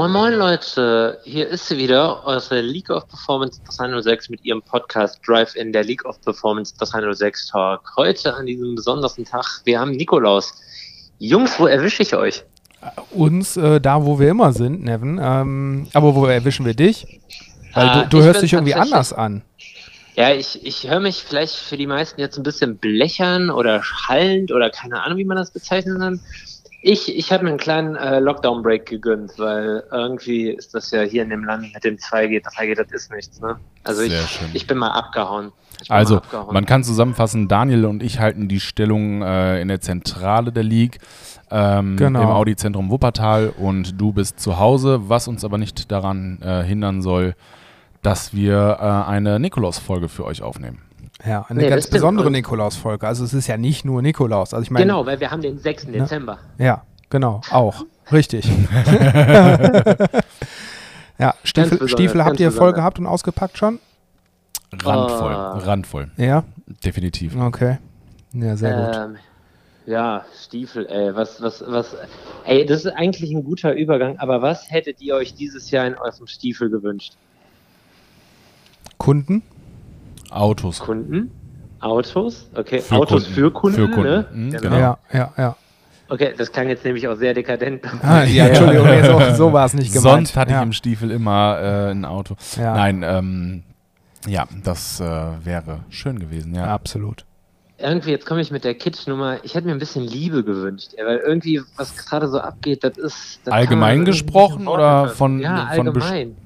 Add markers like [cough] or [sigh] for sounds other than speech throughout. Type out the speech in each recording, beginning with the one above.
Moin Moin Leute, hier ist sie wieder, eure League of Performance 306 mit ihrem Podcast Drive in der League of Performance 306 Talk. Heute an diesem besonderen Tag, wir haben Nikolaus. Jungs, wo erwische ich euch? Uns äh, da, wo wir immer sind, Nevin. Ähm, aber wo erwischen wir dich? Weil Ah, du, du hörst dich irgendwie anders an. Ja, ich, ich höre mich vielleicht für die meisten jetzt ein bisschen blechern oder schallend oder keine Ahnung, wie man das bezeichnen kann. Ich, ich habe mir einen kleinen äh, Lockdown-Break gegönnt, weil irgendwie ist das ja hier in dem Land mit dem 2G, 3G, das ist nichts. Ne? Also ich, ich bin mal abgehauen. Bin mal Also, abgehauen. man kann zusammenfassen, Daniel und ich halten die Stellung äh, in der Zentrale der League ähm, Genau. im Audi-Zentrum Wuppertal und du bist zu Hause, was uns aber nicht daran äh, hindern soll, dass wir äh, eine Nikolaus-Folge für euch aufnehmen. Ja, eine Nee, ganz besondere Und- Nikolaus-Folge. Also es ist ja nicht nur Nikolaus. Also ich meine, Genau, weil wir haben den 6. Dezember. ja, genau, auch. Richtig. [laughs] ja, Stiefel, Stiefel habt ihr voll besonders. gehabt und ausgepackt schon? Randvoll, Oh. randvoll, Ja, definitiv. okay. Ja, sehr gut. Ähm, ja, Stiefel, ey, was, was, was, ey, das ist eigentlich ein guter Übergang, aber was hättet ihr euch dieses Jahr in eurem Stiefel gewünscht? Kunden? Autos. Kunden? Autos? Okay, Für Autos Kunden. für Kunden, Für Kunden, ne? mhm, Genau. Ja, ja, ja. Okay, das klang jetzt nämlich auch sehr dekadent. [laughs] Ah, ja, Entschuldigung, nee, so, so war es nicht gemeint. Sonst hatte ja. ich im Stiefel immer äh, ein Auto. Ja. Nein, ähm, ja, das äh, wäre schön gewesen, ja. Absolut. Irgendwie, jetzt komme ich mit der Kitsch-Nummer, ich hätte mir ein bisschen Liebe gewünscht, weil irgendwie, was gerade so abgeht, das ist... Das Allgemein gesprochen oder von- Ja, von allgemein.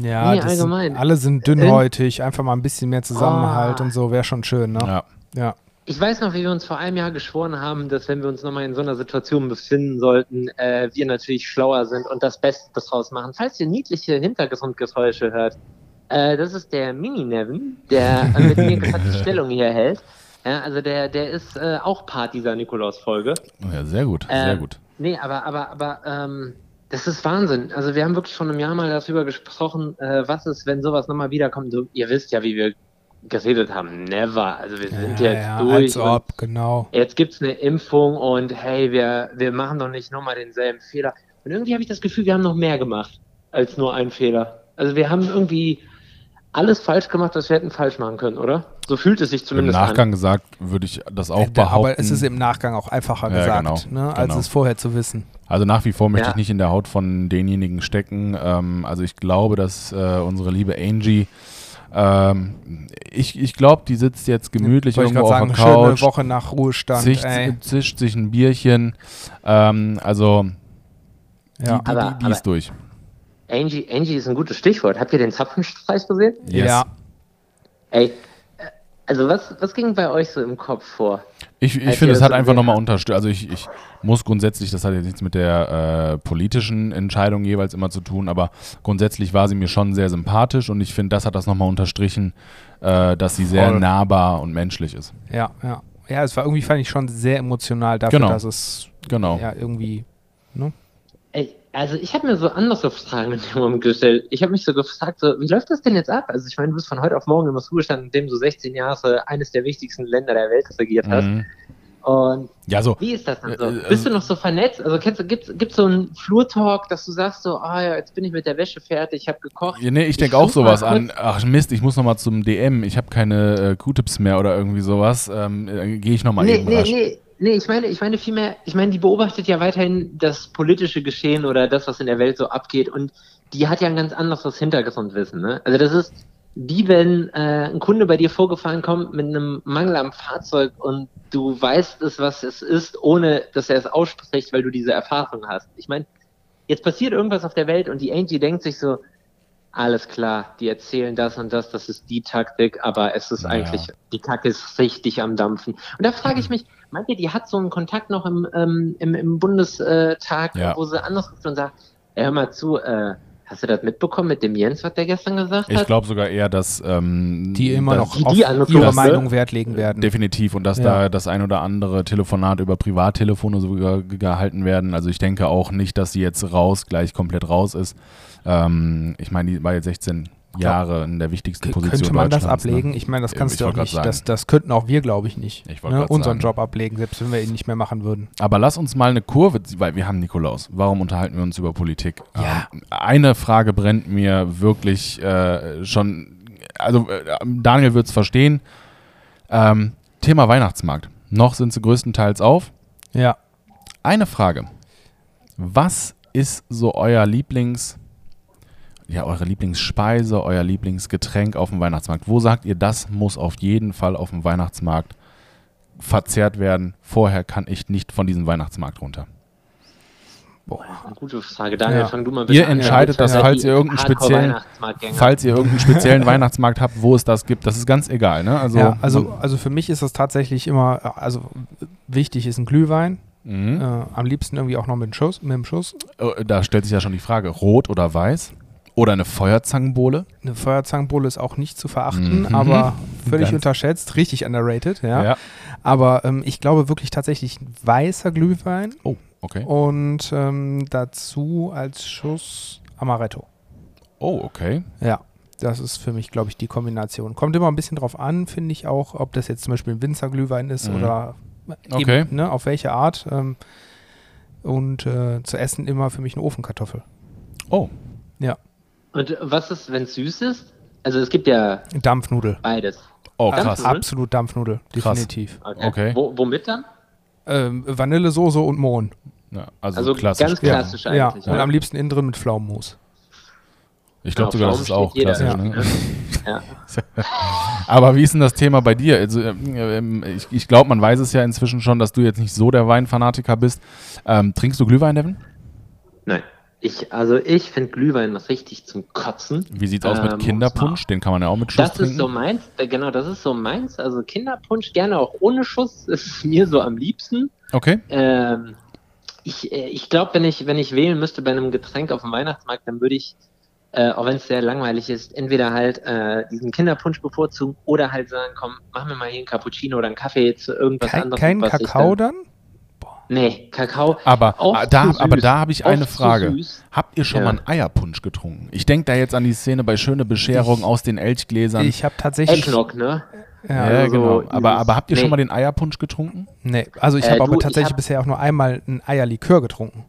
Ja, Nee, das allgemein. Sind, alle sind dünnhäutig, einfach mal ein bisschen mehr Zusammenhalt Ah. und so, wäre schon schön, ne? ja. Ja. Ich weiß noch, wie wir uns vor einem Jahr geschworen haben, dass wenn wir uns nochmal in so einer Situation befinden sollten, äh, wir natürlich schlauer sind und das Beste draus machen. Falls ihr niedliche Hintergrundgeräusche hört, äh, das ist der Mini-Nevin, der äh, mit mir [laughs] gerade die Stellung hier hält. Ja, also der, der ist äh, auch Part dieser Nikolaus-Folge. Oh ja, sehr gut, sehr Ähm, gut. Nee, aber, aber, aber, ähm, das ist Wahnsinn. Also wir haben wirklich schon im Jahr mal darüber gesprochen, äh, was ist, wenn sowas nochmal wiederkommt. So, ihr wisst ja, wie wir geredet haben. Never. Also wir sind ja, jetzt ja, durch. als ob, genau. Jetzt gibt's eine Impfung und hey, wir, wir machen doch nicht nochmal denselben Fehler. Und irgendwie habe ich das Gefühl, wir haben noch mehr gemacht als nur einen Fehler. Also wir haben irgendwie alles falsch gemacht, was wir hätten falsch machen können, oder? So fühlt es sich Im zumindest Nachgang gesagt würde ich das auch Äh, behaupten. Aber es ist im Nachgang auch einfacher Ja, gesagt, genau, ne, als genau. es vorher zu wissen. Also nach wie vor möchte Ja. ich nicht in der Haut von denjenigen stecken. Ähm, also ich glaube, dass äh, unsere liebe Angie, ähm, ich, ich glaube, die sitzt jetzt gemütlich ich irgendwo auf gerade der sagen, schöne Couch, Woche nach Ruhestand. zischt, zischt sich ein Bierchen. Ähm, also die, Ja. die, Aber- die, die aber- ist durch. Angie, Angie ist ein gutes Stichwort. Habt ihr den Zapfenstreich gesehen? Yes. Ja, Ey, also was, was ging bei euch so im Kopf vor? Ich, ich finde, es hat einfach nochmal unterstützt. Also ich, ich muss grundsätzlich, das hat jetzt nichts mit der äh, politischen Entscheidung jeweils immer zu tun, aber grundsätzlich war sie mir schon sehr sympathisch und ich finde, das hat das nochmal unterstrichen, äh, dass sie sehr Voll. nahbar und menschlich ist. ja, ja. Ja, es war irgendwie, fand ich schon sehr emotional dafür, Genau. dass es Genau. ja irgendwie, ne? Ey, also ich habe mir so andere Fragen in dem Moment gestellt. Ich habe mich so gefragt, so, wie läuft das denn jetzt ab? Also ich meine, du bist von heute auf morgen im Ruhestand, in dem du 16 Jahre eines der wichtigsten Länder der Welt regiert hast. Mhm. Und Ja, so. wie ist das dann so? Äh, äh, Bist du noch so vernetzt? Also kennst du, gibt's, gibt's so einen Flurtalk, dass du sagst so, ah ja, jetzt bin ich mit der Wäsche fertig, ich habe gekocht. Ja, nee, ich denke auch sowas an. Ach Mist, ich muss nochmal zum DM. Ich habe keine äh, Q-Tips mehr oder irgendwie sowas. Ähm, äh, Gehe ich nochmal Nee, eben nee, rasch. nee, nee, ich meine, ich meine vielmehr, ich meine, die beobachtet ja weiterhin das politische Geschehen oder das, was in der Welt so abgeht und die hat ja ein ganz anderes Hintergrundwissen, ne? Also das ist wie wenn äh, ein Kunde bei dir vorgefahren kommt mit einem Mangel am Fahrzeug und du weißt es, was es ist, ohne dass er es ausspricht, weil du diese Erfahrung hast. Ich meine, jetzt passiert irgendwas auf der Welt und die Angie denkt sich so, alles klar, die erzählen das und das, das ist die Taktik, aber es ist Ja. eigentlich, die Kacke ist richtig am Dampfen. Und da frage ich [laughs] mich, meint ihr, die hat so einen Kontakt noch im, ähm, im, im Bundestag, Ja. wo sie anders ruft und sagt, hör mal zu, äh, hast du das mitbekommen mit dem Jens, was der gestern gesagt Ich hat? glaube sogar eher, dass ähm, die immer dass- noch die- auf die ihre ne? Meinung Wert legen werden. Definitiv und dass Ja. da das ein oder andere Telefonat über Privattelefone sogar ge- gehalten werden. Also ich denke auch nicht, dass sie jetzt raus, gleich komplett raus ist. Ähm, ich meine, die war jetzt 16 Jahre in der wichtigsten Position Könnte man das ne? ablegen? Ich meine, das Eben, kannst ich du auch nicht. Das, das könnten auch wir, glaube ich, nicht. Ich ne? Unseren sagen. Job ablegen, selbst wenn wir ihn nicht mehr machen würden. Aber lass uns mal eine Kurve, weil wir haben Nikolaus. Warum unterhalten wir uns über Politik? Ja. Ähm, eine Frage brennt mir wirklich äh, schon, also äh, Daniel wird es verstehen. Ähm, Thema Weihnachtsmarkt. Noch sind sie größtenteils auf. Ja. Eine Frage. Was ist so euer Lieblings, ja, eure Lieblingsspeise, euer Lieblingsgetränk auf dem Weihnachtsmarkt? Wo sagt ihr, das muss auf jeden Fall auf dem Weihnachtsmarkt verzehrt werden? Vorher kann ich nicht von diesem Weihnachtsmarkt runter. Eine gute Frage. Daniel, Ja. fang du mal bitte Ihr an. entscheidet Ja, das, falls ihr irgendeinen speziellen, falls ihr irgendeinen speziellen Weihnachtsmarkt habt, wo es das gibt. Das ist ganz egal, ne? Also, ja, also, also für mich ist das tatsächlich immer, also wichtig ist ein Glühwein. Mhm. Äh, am liebsten irgendwie auch noch mit dem Schuss. Mit dem Schuss. Oh, Da stellt sich ja schon die Frage, rot oder weiß? Oder eine Feuerzangenbowle? Eine Feuerzangenbowle ist auch nicht zu verachten, Mhm. aber völlig Ganz- unterschätzt, richtig underrated, ja. Aber ähm, ich glaube wirklich tatsächlich ein weißer Glühwein Oh, okay. und ähm, dazu als Schuss Amaretto. Oh, okay. Ja, das ist für mich, glaube ich, die Kombination. Kommt immer ein bisschen drauf an, finde ich auch, ob das jetzt zum Beispiel ein Winzerglühwein ist Mhm. oder Okay. eben, ne, auf welche Art. Ähm, und äh, zu essen immer für mich eine Ofenkartoffel. Oh, Und was ist, wenn es süß ist? Also es gibt ja Dampfnudel. beides. oh Ganz krass. Dampfnudel? Absolut Dampfnudel, Krass. definitiv. Okay. Wo, womit dann? Ähm, Vanillesoße und Mohn. Ja, also, Also klassisch. ganz Ja. klassisch Ja, eigentlich. und ne? am liebsten innen drin mit Pflaumenmus. Ich glaube Genau, sogar, das ist auch klassisch. auf, Ne? Ja. [laughs] Aber wie ist denn das Thema bei dir? Also, ähm, ich ich glaube, man weiß es ja inzwischen schon, dass du jetzt nicht so der Weinfanatiker bist. Ähm, trinkst du Glühwein, Devin? Nein. Ich, also ich finde Glühwein richtig zum Kotzen. Wie sieht's aus Ähm, mit Kinderpunsch? Den kann man ja auch mit Schuss Das trinken. ist so meins, äh, genau, das ist so meins. Also Kinderpunsch gerne auch ohne Schuss, [laughs] ist mir so am liebsten. okay. Ähm, ich äh, ich glaube, wenn ich, wenn ich wählen müsste bei einem Getränk auf dem Weihnachtsmarkt, dann würde ich, äh, auch wenn es sehr langweilig ist, entweder halt äh, diesen Kinderpunsch bevorzugen oder halt sagen, komm, mach mir mal hier einen Cappuccino oder einen Kaffee zu irgendwas Kein, anderes. kein was ich Kakao dann? Nee, Kakao. Aber, ah, da, aber da habe ich Auch eine Frage. Habt ihr schon Ja. mal einen Eierpunsch getrunken? Ich denke da jetzt an die Szene bei Schöne Bescherung Ich- aus den Elchgläsern. Ich habe tatsächlich. Eggnog, ne? Ja, ja, also genau. aber, aber habt ihr schon nee. mal den Eierpunsch getrunken? Nee, also ich Äh, habe aber tatsächlich hab- bisher auch nur einmal ein Eierlikör getrunken.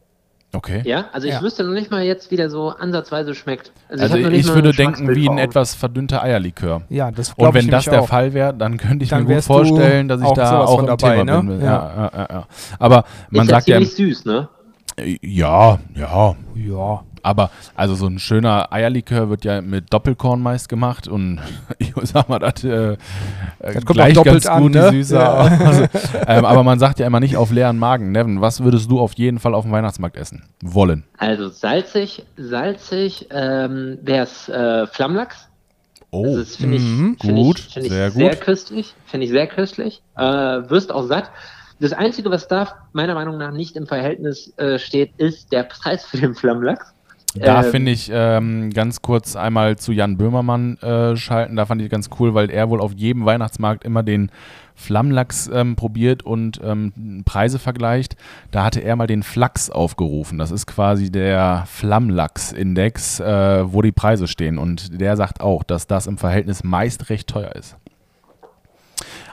Okay. Ja, also ich Ja. wüsste noch nicht mal jetzt, wie der so ansatzweise schmeckt. Also hab ich, noch nicht mal würde ein denken, wie ein etwas verdünnter Eierlikör. Ja, das Und wenn ich das der auch. Fall wäre, dann könnte ich Dann mir gut vorstellen, dass ich da auch im dabei, Thema ne? bin. Ja. Ja. Ja, ja, ja. Aber man ist sagt ja ja, ziemlich süß, ne? ja, ja, Ja. Aber also so ein schöner Eierlikör wird ja mit Doppelkorn meist gemacht und [laughs] ich sag mal, das, äh, Das äh, auch doppelt ganz an, gut ne? die Süße. Ja. [laughs] Also, ähm, aber man sagt ja immer nicht auf leeren Magen. Nevin, was würdest du auf jeden Fall auf dem Weihnachtsmarkt essen wollen? Also salzig, salzig ähm, wäre es äh, Flammlachs. Oh, Das finde ich, Mhm, find gut, ich, find ich sehr sehr, gut. köstlich. Finde ich sehr köstlich. Äh, wirst auch satt. Das Einzige, was da meiner Meinung nach nicht im Verhältnis äh, steht, ist der Preis für den Flammlachs. Da Ähm, finde ich ähm, ganz kurz einmal zu Jan Böhmermann äh, schalten. Da fand ich ganz cool, weil er wohl auf jedem Weihnachtsmarkt immer den Flammlachs ähm, probiert und ähm, Preise vergleicht. Da hatte er mal den Flachs aufgerufen. Das ist quasi der Flammlachs-Index, äh, wo die Preise stehen. Und der sagt auch, dass das im Verhältnis meist recht teuer ist.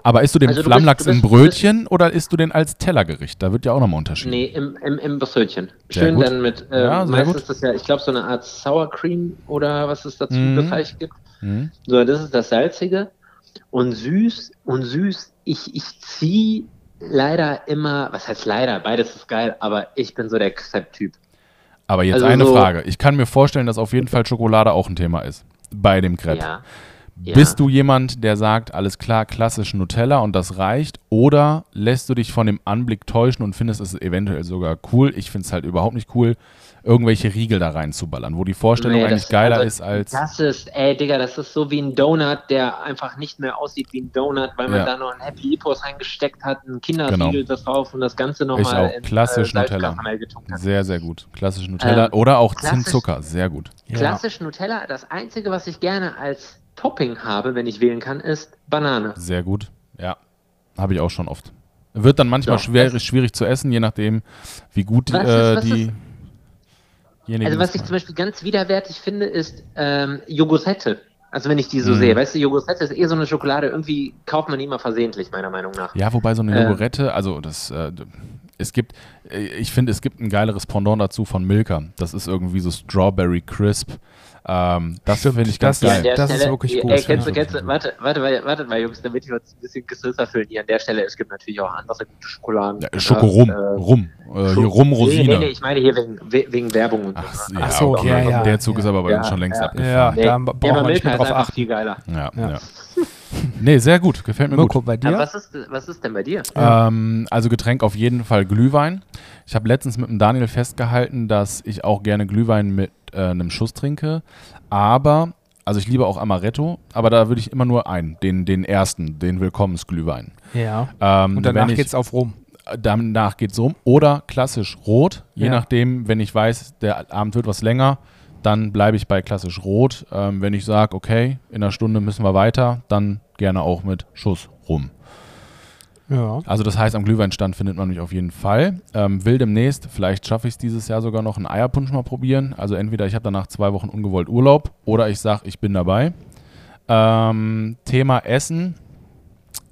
Aber isst du den Also du Flammlachs bist- du im bist- Brötchen oder isst du den als Tellergericht? Da wird ja auch nochmal unterschieden. Nee, im, im, im Brötchen. Schön dann mit, äh, Ja, meistens ist das ja, ich glaube, so eine Art Sour Cream oder was es dazu Mhm. gibt. Mhm. So, das ist das Salzige. Und süß, und süß, ich, ich ziehe leider immer, was heißt leider, beides ist geil, aber ich bin so der Crepe-Typ. Aber jetzt Also eine so- Frage. Ich kann mir vorstellen, dass auf jeden Fall Schokolade auch ein Thema ist. Bei dem Crepe. Ja. Ja. Bist du jemand, der sagt, alles klar, klassisch Nutella und das reicht? Oder lässt du dich von dem Anblick täuschen und findest es eventuell sogar cool? Ich finde es halt überhaupt nicht cool, irgendwelche Riegel da reinzuballern, wo die Vorstellung Nee, eigentlich das- geiler also ist als. Das ist, ey, Digga, das ist so wie ein Donut, der einfach nicht mehr aussieht wie ein Donut, weil man Ja. da noch ein Happy Hippos reingesteckt hat, ein Kinderriegel Genau. das drauf und das Ganze Ich nochmal auch. in Klassisch Salz Nutella. Sehr, sehr gut. Klassisch Nutella Ähm, oder auch Zinnzucker. Sehr gut. Ja. Klassisch Nutella, das Einzige, was ich gerne als Topping habe, wenn ich wählen kann, ist Banane. Sehr gut. Ja. Habe ich auch schon oft. Wird dann manchmal Ja, schwer, schwierig zu essen, je nachdem, wie gut Was äh, die. ist- denjenigen Also was ich zum Beispiel ganz widerwärtig finde, ist ähm, Jogosette. Also wenn ich die so Mhm. sehe, weißt du, Jogosette ist eh so eine Schokolade, irgendwie kauft man die immer versehentlich, meiner Meinung nach. Ja, wobei so eine Äh. Jogurette, also das, äh, es gibt, äh, ich finde, es gibt ein geileres Pendant dazu von Milka. Das ist irgendwie so Strawberry Crisp. Ähm, das finde ich ganz das- geil. das ist wirklich gut, Ey, kennst ja. du, kennst du, warte, warte, mal, warte mal, Jungs, damit wir uns ein bisschen größer fühlen hier an der Stelle. Es gibt natürlich auch andere gute Schokoladen. Ja, Schokorum, Äh, Rum, äh, hier Rum Nee, Rosine. nee, nee, ich meine hier wegen, we- wegen Werbung und Ach, so. ja, Ach so, okay. ja, ja. Der Zug ist aber bei Ja, uns schon längst ja. abgefahren. Ja, Nee, da aber man nicht Milka mehr drauf einfach achten. viel geiler. Ja, Ja. Nee, sehr gut, gefällt mir Mirko, gut. bei Aber dir? was ist, was ist denn bei dir? Ähm, also Getränk auf jeden Fall Glühwein. Ich habe letztens mit dem Daniel festgehalten, dass ich auch gerne Glühwein mit äh, einem Schuss trinke. Aber, also ich liebe auch Amaretto, aber da würde ich immer nur einen, den, den ersten, den Willkommensglühwein. Ja. Ähm, Und danach ich, geht's auf rum. Danach geht's rum. Oder klassisch rot, je Ja. nachdem, wenn ich weiß, der Abend wird was länger, dann bleibe ich bei klassisch rot. Ähm, wenn ich sage, okay, in einer Stunde müssen wir weiter, dann gerne auch mit Schuss rum. Ja. Also das heißt, am Glühweinstand findet man mich auf jeden Fall. Ähm, will demnächst, vielleicht schaffe ich es dieses Jahr sogar noch, einen Eierpunsch mal probieren. Also entweder ich habe danach zwei Wochen ungewollt Urlaub oder ich sage, ich bin dabei. Ähm, Thema Essen.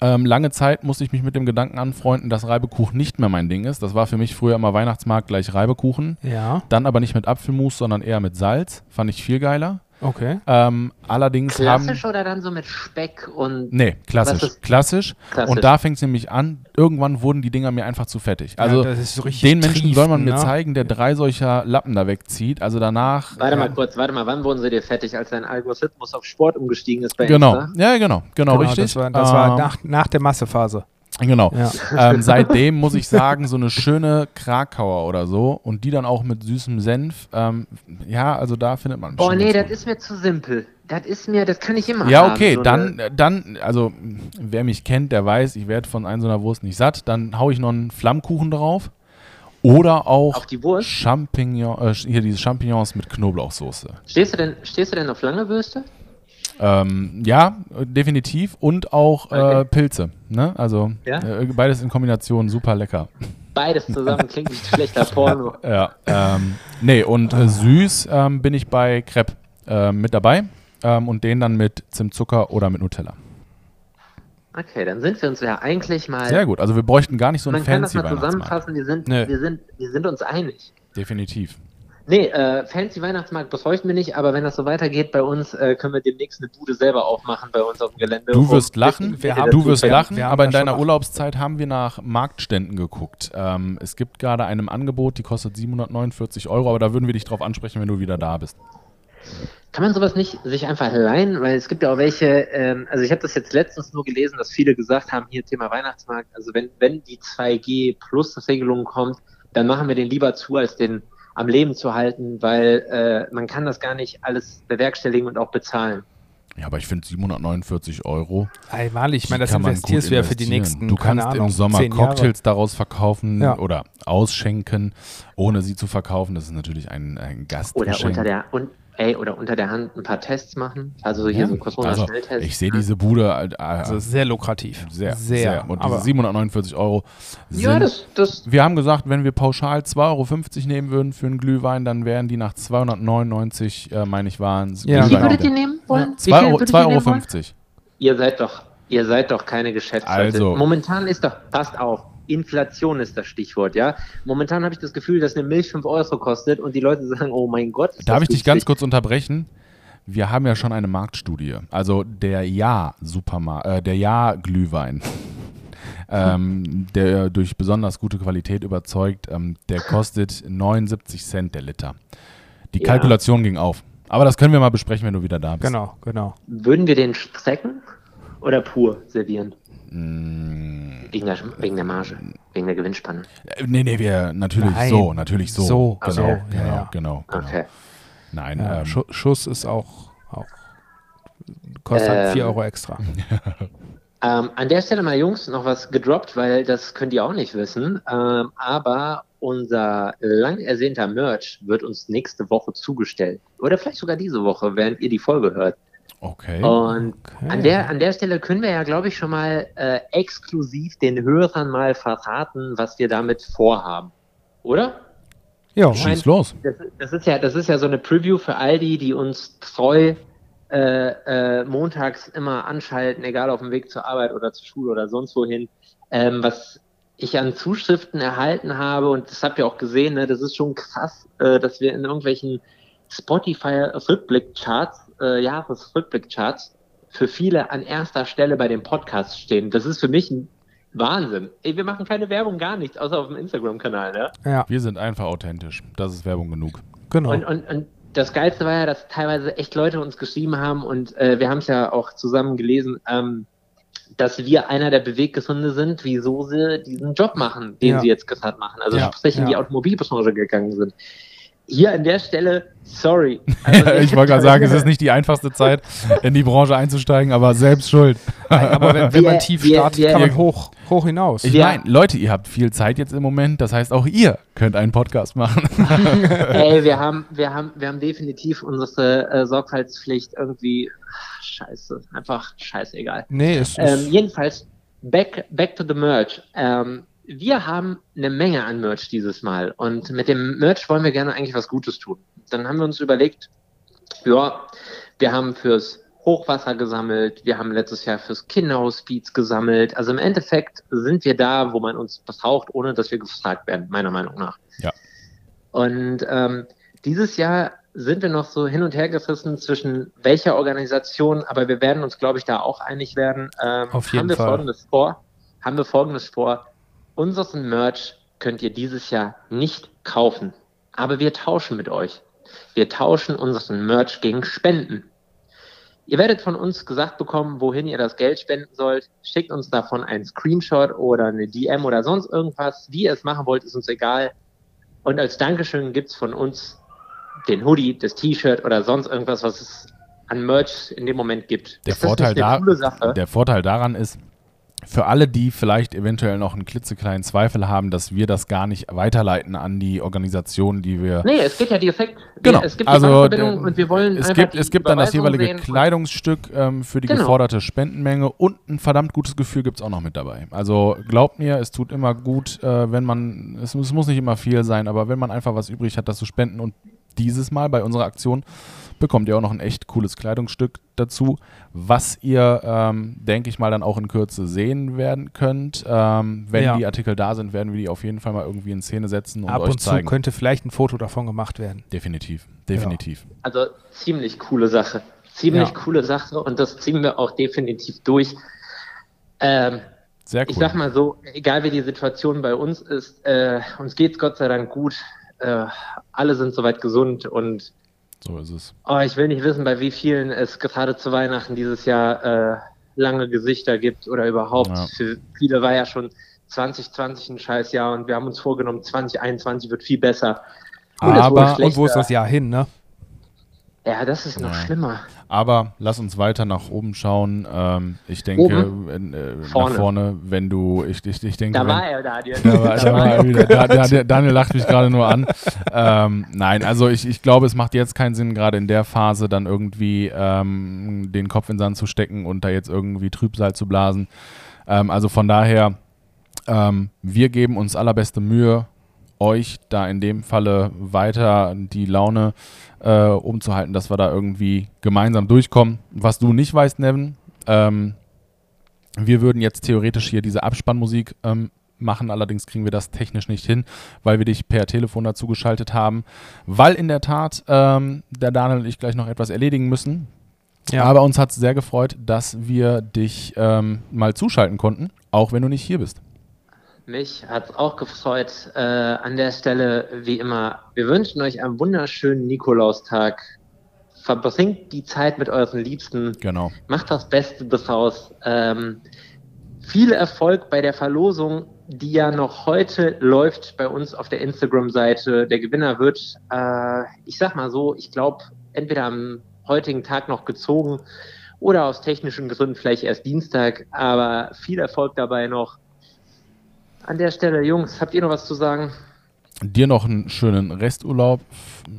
Ähm, lange Zeit musste ich mich mit dem Gedanken anfreunden, dass Reibekuchen nicht mehr mein Ding ist. Das war für mich früher immer Weihnachtsmarkt gleich Reibekuchen. Ja. Dann aber nicht mit Apfelmus, sondern eher mit Salz. Fand ich viel geiler. Okay. Ähm, allerdings haben... Klassisch oder dann so mit Speck und Nee, klassisch. Klassisch. Klassisch. Und da fängt es nämlich an, irgendwann wurden die Dinger mir einfach zu fettig. Also ja, das ist so richtig den Menschen triefend, soll man mir ne? zeigen, der drei solcher Lappen da wegzieht. Also danach. Warte mal kurz, warte mal, wann wurden sie dir fertig, als dein Algorithmus auf Sport umgestiegen ist bei Genau, Insta? ja, genau, genau, Genau, richtig. Das war, das war Ähm, nach, nach der Massephase. Genau. Ja. Ähm, [laughs] seitdem muss ich sagen, so eine schöne Krakauer oder so und die dann auch mit süßem Senf. Ähm, ja, also da findet man. Oh schon nee, das ist mir zu simpel. Das ist mir, das kann ich immer Ja, haben, okay, so dann, eine- dann, also wer mich kennt, der weiß, ich werde von einer so einer Wurst nicht satt. Dann haue ich noch einen Flammkuchen drauf. Oder auch Auf die Wurst? Champignon, äh, hier diese Champignons mit Knoblauchsoße. Stehst du denn, stehst du denn auf lange Würste? Ähm, ja, äh, definitiv. Und auch äh, Okay. Pilze. Ne? Also Ja? äh, beides in Kombination super lecker. Beides zusammen klingt ein schlechter Porno. [laughs] Ja. Ähm, nee, und äh, süß ähm, bin ich bei Crepe ähm, mit dabei. Ähm, und den dann mit Zimtzucker oder mit Nutella. Okay, dann sind wir uns ja eigentlich mal. Sehr gut. Also wir bräuchten gar nicht so einen Man kann das fancy mal zusammenfassen, wir sind, Nee. wir, sind, wir sind uns einig. Definitiv. Nee, äh, fancy Weihnachtsmarkt bräuchten wir nicht, aber wenn das so weitergeht bei uns, äh, können wir demnächst eine Bude selber aufmachen bei uns auf dem Gelände. Du wirst lachen, wir haben- du wirst lachen, wir aber in deiner Urlaubszeit haben wir nach Marktständen geguckt. Ähm, es gibt gerade einem Angebot, die kostet 749 Euro, aber da würden wir dich drauf ansprechen, wenn du wieder da bist. Kann man sowas nicht sich einfach leihen? Weil es gibt ja auch welche, ähm, also ich habe das jetzt letztens nur gelesen, dass viele gesagt haben, hier Thema Weihnachtsmarkt, also wenn, wenn die 2G Plus Regelung kommt, dann machen wir den lieber zu, als den am Leben zu halten, weil äh, man kann das gar nicht alles bewerkstelligen und auch bezahlen. Ja, aber ich finde 749 Euro. Einmalig, ich meine, das kann man investierst gut du ja für die nächsten, Du keine kannst Ahnung, im Sommer. Cocktails daraus verkaufen Ja. oder ausschenken, ohne sie zu verkaufen. Das ist natürlich ein, ein Oder Gastgeschenk. unter der und ey, oder unter der Hand ein paar Tests machen. Also hier ja? so ein also, Corona-Schnelltest. ich sehe diese Bude äh, Also sehr lukrativ. sehr, sehr. sehr. Und diese 749 Euro sind ja, das, das Wir haben gesagt, wenn wir pauschal 2,50 Euro nehmen würden für einen Glühwein, dann wären die nach 299, äh, meine ich, waren. Ja, wie genau. würdet ihr nehmen wollen? Wie 2,50 viel Euro. würdet ihr 2,50 nehmen wollen? Euro. Ihr seid doch, ihr seid doch keine Geschäftsleute. Also- Momentan ist doch, passt auf, Inflation ist das Stichwort, ja. Momentan habe ich das Gefühl, dass eine Milch 5 Euro kostet und die Leute sagen, oh mein Gott. ist Darf das ich dich ganz kurz unterbrechen? Wir haben ja schon eine Marktstudie. Also der Ja-Supermarkt, äh, der Ja-Glühwein, [laughs] ähm, der durch besonders gute Qualität überzeugt, ähm, der kostet 79 Cent der Liter. Die Ja. Kalkulation ging auf. Aber das können wir mal besprechen, wenn du wieder da bist. Genau, genau. Würden wir den strecken oder pur servieren? Mm, Wegen der, wegen der Marge, wegen der Gewinnspanne. äh, nee, nee, wir natürlich Nein. so, natürlich so. So, genau, so, genau, ja, genau, genau. Okay. Nein, Ja, ähm, Schu- Schuss ist auch, auch kostet halt Ähm, 4 Euro extra. [laughs] Ähm, an der Stelle mal, Jungs, noch was gedroppt, weil das könnt ihr auch nicht wissen. Ähm, aber unser lang ersehnter Merch wird uns nächste Woche zugestellt. Oder vielleicht sogar diese Woche, während ihr die Folge hört. Okay. Und Okay. an, der, an der Stelle können wir ja, glaube ich, schon mal äh, exklusiv den Hörern mal verraten, was wir damit vorhaben. Oder? Ja, Ich mein, Schieß los. Das, das, ist ja, das ist ja so eine Preview für all die, die uns treu äh, äh, montags immer anschalten, egal auf dem Weg zur Arbeit oder zur Schule oder sonst wohin. Ähm, was ich an Zuschriften erhalten habe, und das habt ihr auch gesehen, ne, das ist schon krass, äh, dass wir in irgendwelchen Spotify-Rückblick-Charts, äh, Jahresrückblick-Charts, für viele an erster Stelle bei den Podcasts stehen. Das ist für mich ein Wahnsinn. Ey, wir machen keine Werbung, gar nichts, außer auf dem Instagram-Kanal, ne? ja, Wir sind einfach authentisch. Das ist Werbung genug. genau. Und, und, und das Geilste war ja, dass teilweise echt Leute uns geschrieben haben und äh, wir haben es ja auch zusammen gelesen, ähm, dass wir einer der Beweggründe sind, wieso sie diesen Job machen, den Ja. sie jetzt gerade machen. Also Ja, sprich in die ja. Automobilbranche gegangen sind. Hier an der Stelle, sorry. [laughs] Also, ich wollte gerade sagen, es ist nicht die einfachste Zeit, in die Branche einzusteigen, aber selbst schuld. Aber wenn, wenn man Wir- tief wir- startet, wir- kann man hoch, hoch hinaus. Ich meine, Leute, ihr habt viel Zeit jetzt im Moment, das heißt, auch ihr könnt einen Podcast machen. [laughs] [laughs] Ey, wir haben, wir haben, wir haben definitiv unsere äh, Sorgfaltspflicht irgendwie. Ach, scheiße, einfach scheißegal. nee, es ist. Ähm, jedenfalls, back, back to the Merch. Ähm, wir haben eine Menge an Merch dieses Mal und mit dem Merch wollen wir gerne eigentlich was Gutes tun. Dann haben wir uns überlegt, ja, wir haben fürs Hochwasser gesammelt, wir haben letztes Jahr fürs Kinderhospiz gesammelt. Also im Endeffekt sind wir da, wo man uns braucht, ohne dass wir gefragt werden, meiner Meinung nach. Ja. Und ähm, dieses Jahr sind wir noch so hin und her gerissen zwischen welcher Organisation, aber wir werden uns, glaube ich, da auch einig werden. Ähm, Auf jeden haben wir Fall. folgendes vor. Haben wir folgendes vor. Unseren Merch könnt ihr dieses Jahr nicht kaufen. Aber wir tauschen mit euch. Wir tauschen unseren Merch gegen Spenden. Ihr werdet von uns gesagt bekommen, wohin ihr das Geld spenden sollt. Schickt uns davon einen Screenshot oder eine DM oder sonst irgendwas. Wie ihr es machen wollt, ist uns egal. Und als Dankeschön gibt's von uns den Hoodie, das T-Shirt oder sonst irgendwas, was es an Merch in dem Moment gibt. Der Vorteil, da, coole Sache? der Vorteil daran ist, für alle, die vielleicht eventuell noch einen klitzekleinen Zweifel haben, dass wir das gar nicht weiterleiten an die Organisation, die wir Nee, es geht ja direkt. Genau. Es gibt die also der- und wir wollen es gibt, die es gibt dann das jeweilige sehen. Kleidungsstück ähm, für die Genau. geforderte Spendenmenge und ein verdammt gutes Gefühl gibt es auch noch mit dabei. Also glaubt mir, es tut immer gut, äh, wenn man, es, es muss nicht immer viel sein, aber wenn man einfach was übrig hat, das zu spenden und dieses Mal bei unserer Aktion bekommt ihr auch noch ein echt cooles Kleidungsstück dazu, was ihr, ähm, denke ich mal, dann auch in Kürze sehen werden könnt. Ähm, wenn Ja. die Artikel da sind, werden wir die auf jeden Fall mal irgendwie in Szene setzen und ab euch und zu zeigen. könnte vielleicht ein Foto davon gemacht werden. definitiv, definitiv. Also ziemlich coole Sache. Ziemlich Ja. coole Sache und das ziehen wir auch definitiv durch. Ähm, Sehr cool. Ich sag mal so, egal wie die Situation bei uns ist, äh, uns geht's Gott sei Dank gut. Äh, alle sind soweit gesund und so ist es. oh, ich will nicht wissen, bei wie vielen es gerade zu Weihnachten dieses Jahr äh, lange Gesichter gibt oder überhaupt. Ja. Für viele war ja schon 2020 ein scheiß Jahr und wir haben uns vorgenommen, 2021 wird viel besser. Aber-. Und wo ist das Jahr hin, ne? Ja, das ist noch Ja. schlimmer. Aber lass uns weiter nach oben schauen. Ähm, ich denke, Oben? äh, nach Vorne. vorne, wenn du, ich, ich, ich denke, Da wenn, war er, Daniel. [laughs] da war, da war er wieder. Da, Daniel lacht mich gerade nur an. Ähm, nein, also ich, ich glaube, es macht jetzt keinen Sinn, gerade in der Phase dann irgendwie ähm, den Kopf in den Sand zu stecken und da jetzt irgendwie Trübsal zu blasen. Ähm, also von daher, ähm, wir geben uns allerbeste Mühe, euch da in dem Falle weiter die Laune äh, umzuhalten, dass wir da irgendwie gemeinsam durchkommen. Was du nicht weißt, Nevin, ähm, wir würden jetzt theoretisch hier diese Abspannmusik ähm, machen, allerdings kriegen wir das technisch nicht hin, weil wir dich per Telefon dazu geschaltet haben, weil in der Tat ähm, der Daniel und ich gleich noch etwas erledigen müssen. Ja. Aber uns hat es sehr gefreut, dass wir dich ähm, mal zuschalten konnten, auch wenn du nicht hier bist. Mich hat's auch gefreut. Äh, an der Stelle, wie immer, wir wünschen euch einen wunderschönen Nikolaustag. Verbringt die Zeit mit euren Liebsten. Genau. Macht das Beste daraus. Ähm, viel Erfolg bei der Verlosung, die ja noch heute läuft bei uns auf der Instagram-Seite. Der Gewinner wird, äh, ich sag mal so, ich glaube, entweder am heutigen Tag noch gezogen oder aus technischen Gründen vielleicht erst Dienstag. Aber viel Erfolg dabei noch. An der Stelle, Jungs, habt ihr noch was zu sagen? Dir noch einen schönen Resturlaub.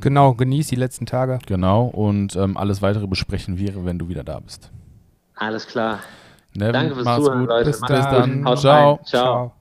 Genau, genieß die letzten Tage. Genau. Und ähm, alles weitere besprechen wir, wenn du wieder da bist. Alles klar. Nevin, Danke fürs Zuhören, gut. Leute. Bis gut. dann. Haut Ciao. rein. Ciao.